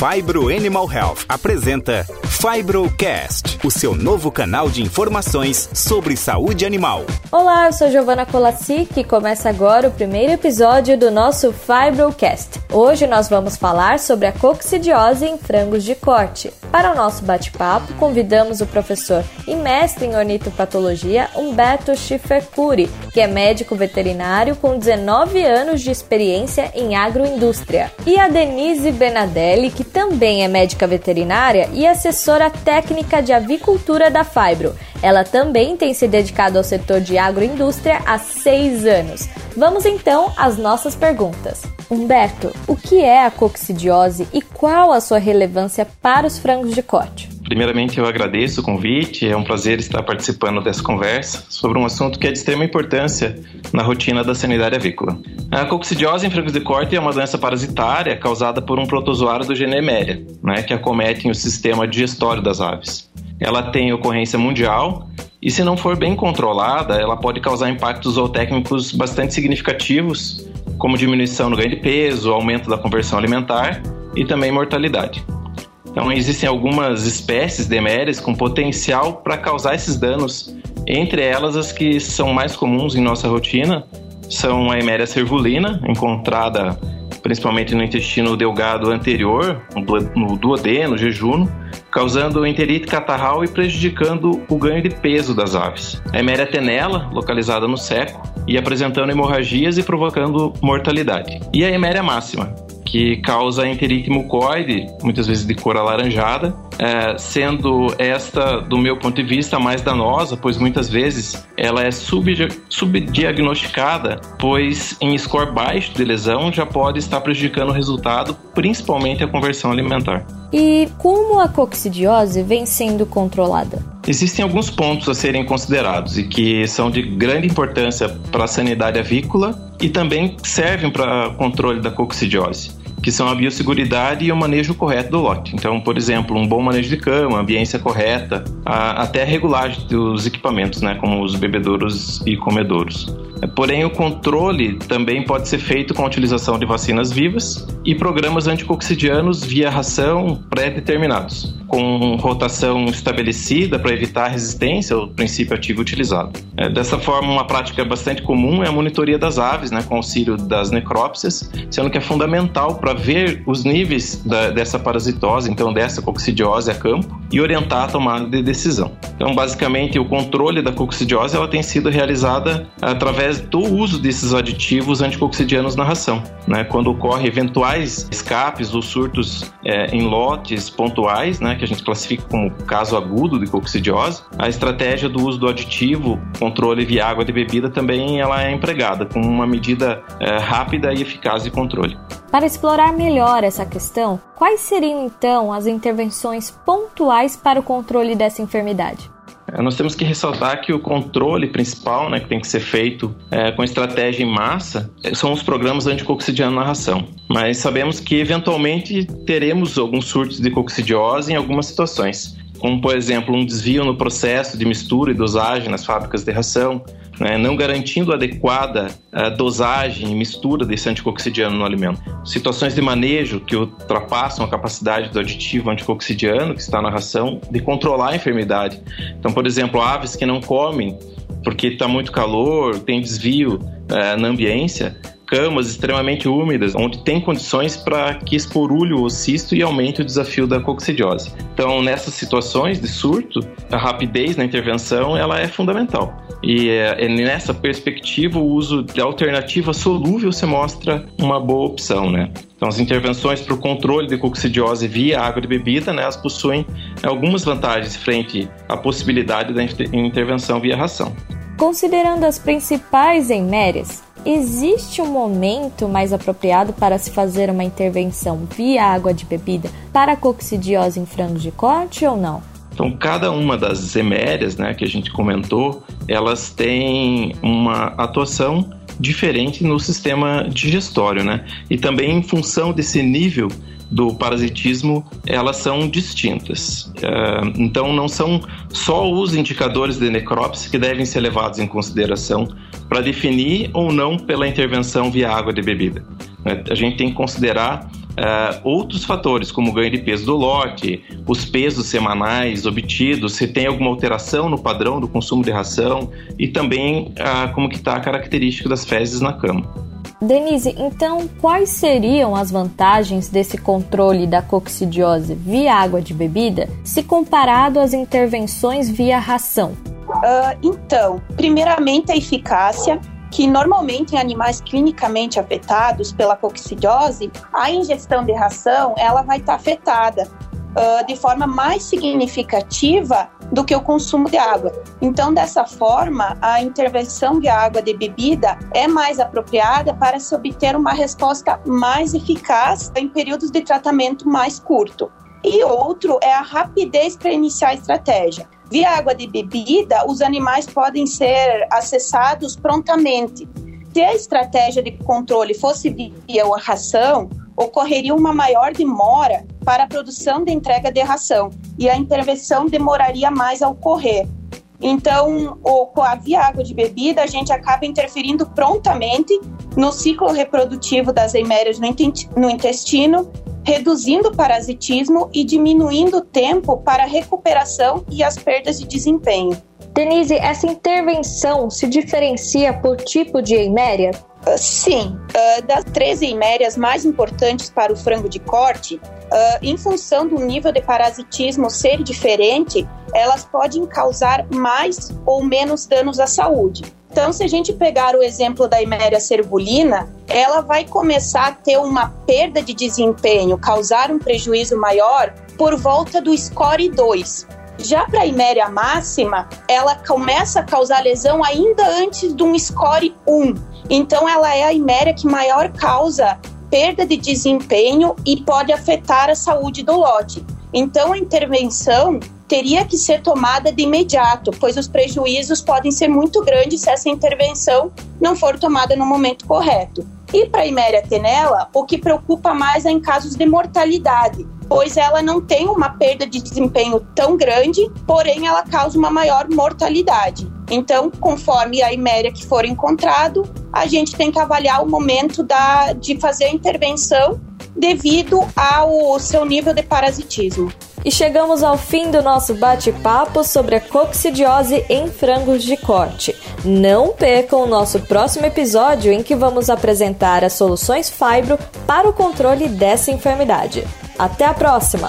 Fibro Animal Health apresenta Fibrocast, o seu novo canal de informações sobre saúde animal. Olá, eu sou Giovana Colassi e começa agora o primeiro episódio do nosso Fibrocast. Hoje nós vamos falar sobre a coccidiose em frangos de corte. Para o nosso bate-papo, convidamos o professor e mestre em ornitopatologia Humberto Schiffercuri, que é médico veterinário com 19 anos de experiência em agroindústria, e a Denise Benadelli, que também é médica veterinária e assessora técnica de avicultura da Fibro. Ela também tem se dedicado ao setor de agroindústria há seis anos. Vamos então às nossas perguntas. Humberto, o que é a coccidiose e qual a sua relevância para os frangos de corte? Primeiramente, eu agradeço o convite, é um prazer estar participando dessa conversa sobre um assunto que é de extrema importância na rotina da sanidade avícola. A coccidiose em frangos de corte é uma doença parasitária causada por um protozoário do gene Emeria, né, que acomete o sistema digestório das aves. Ela tem ocorrência mundial e, se não for bem controlada, ela pode causar impactos zootécnicos bastante significativos, como diminuição no ganho de peso, aumento da conversão alimentar e também mortalidade. Então, existem algumas espécies de emérias com potencial para causar esses danos. Entre elas, as que são mais comuns em nossa rotina são a eméria cervulina, encontrada principalmente no intestino delgado anterior, no duodeno, jejuno, causando enterite catarral e prejudicando o ganho de peso das aves. A eméria tenela, localizada no seco, e apresentando hemorragias e provocando mortalidade. E a eméria máxima, que causa enterite mucoide, muitas vezes de cor alaranjada, é, sendo esta, do meu ponto de vista, mais danosa, pois muitas vezes ela é subdiagnosticada, pois em score baixo de lesão já pode estar prejudicando o resultado, principalmente a conversão alimentar. E como a coccidiose vem sendo controlada? Existem alguns pontos a serem considerados e que são de grande importância para a sanidade avícola e também servem para controle da coccidiose que são a biosseguridade e o manejo correto do lote. Então, por exemplo, um bom manejo de cama, ambiência correta, a, até a regulagem dos equipamentos, né, como os bebedouros e comedouros. Porém, o controle também pode ser feito com a utilização de vacinas vivas e programas anticoccidianos via ração pré-determinados, com rotação estabelecida para evitar resistência ao princípio ativo utilizado. É, dessa forma, uma prática bastante comum é a monitoria das aves, né, com auxílio das necrópsias, sendo que é fundamental para ver os níveis da, dessa parasitose, então dessa coccidiose a campo, e orientar a tomada de decisão. Então, basicamente, o controle da coccidiose ela tem sido realizada através do uso desses aditivos anticoccidianos na ração. Né? Quando ocorre eventuais escapes ou surtos é, em lotes pontuais, né, que a gente classifica como caso agudo de coccidiose, a estratégia do uso do aditivo, controle via água de bebida, também ela é empregada com uma medida é, rápida e eficaz de controle. Para explorar melhor essa questão, quais seriam então as intervenções pontuais para o controle dessa enfermidade? É, nós temos que ressaltar que o controle principal, né, que tem que ser feito é, com estratégia em massa, é, são os programas anticoccidiano na ração. Mas sabemos que eventualmente teremos alguns surtos de coccidiose em algumas situações como por exemplo um desvio no processo de mistura e dosagem nas fábricas de ração, né, não garantindo adequada uh, dosagem e mistura desse anticoccidiano no alimento. Situações de manejo que ultrapassam a capacidade do aditivo anticoccidiano que está na ração de controlar a enfermidade. Então, por exemplo, aves que não comem porque está muito calor, tem desvio uh, na ambiência, camas extremamente úmidas, onde tem condições para que esporulhe o cisto e aumente o desafio da coccidiose. Então, nessas situações de surto, a rapidez na intervenção ela é fundamental. E é, é nessa perspectiva, o uso de alternativa solúvel se mostra uma boa opção, né? Então, as intervenções para o controle de coccidiose via água de bebida, né, elas possuem algumas vantagens frente à possibilidade da intervenção via ração. Considerando as principais emérias, Existe um momento mais apropriado para se fazer uma intervenção via água de bebida para coccidiose em frangos de corte ou não? Então, cada uma das emérias né, que a gente comentou, elas têm uma atuação diferente no sistema digestório, né? E também em função desse nível do parasitismo, elas são distintas. É, então, não são só os indicadores de necrópsia que devem ser levados em consideração para definir ou não pela intervenção via água de bebida. É, a gente tem que considerar uh, outros fatores, como o ganho de peso do lote, os pesos semanais obtidos, se tem alguma alteração no padrão do consumo de ração e também uh, como que está a característica das fezes na cama. Denise, então quais seriam as vantagens desse controle da coccidiose via água de bebida se comparado às intervenções via ração? Uh, então, primeiramente a eficácia, que normalmente em animais clinicamente afetados pela coccidiose, a ingestão de ração ela vai estar afetada uh, de forma mais significativa do que o consumo de água. Então, dessa forma, a intervenção de água de bebida é mais apropriada para se obter uma resposta mais eficaz em períodos de tratamento mais curto. E outro é a rapidez para iniciar a estratégia. Via água de bebida, os animais podem ser acessados prontamente. Se a estratégia de controle fosse via ração, ocorreria uma maior demora para a produção de entrega de ração e a intervenção demoraria mais a ocorrer. Então, o, com a via água de bebida, a gente acaba interferindo prontamente no ciclo reprodutivo das eimérias no intestino, reduzindo o parasitismo e diminuindo o tempo para recuperação e as perdas de desempenho. Denise, essa intervenção se diferencia por tipo de eiméria? Uh, sim, uh, das três eimérias mais importantes para o frango de corte, uh, em função do nível de parasitismo ser diferente, elas podem causar mais ou menos danos à saúde. Então, se a gente pegar o exemplo da Iméria cerbulina, ela vai começar a ter uma perda de desempenho, causar um prejuízo maior por volta do score 2. Já para a Iméria máxima, ela começa a causar lesão ainda antes de um score 1. Então, ela é a Iméria que maior causa perda de desempenho e pode afetar a saúde do lote. Então, a intervenção teria que ser tomada de imediato, pois os prejuízos podem ser muito grandes se essa intervenção não for tomada no momento correto. E para a Iméria tenela, o que preocupa mais é em casos de mortalidade, pois ela não tem uma perda de desempenho tão grande, porém ela causa uma maior mortalidade. Então, conforme a iméria que for encontrado, a gente tem que avaliar o momento da, de fazer a intervenção devido ao seu nível de parasitismo. E chegamos ao fim do nosso bate-papo sobre a coccidiose em frangos de corte. Não percam o nosso próximo episódio em que vamos apresentar as soluções Fibro para o controle dessa enfermidade. Até a próxima!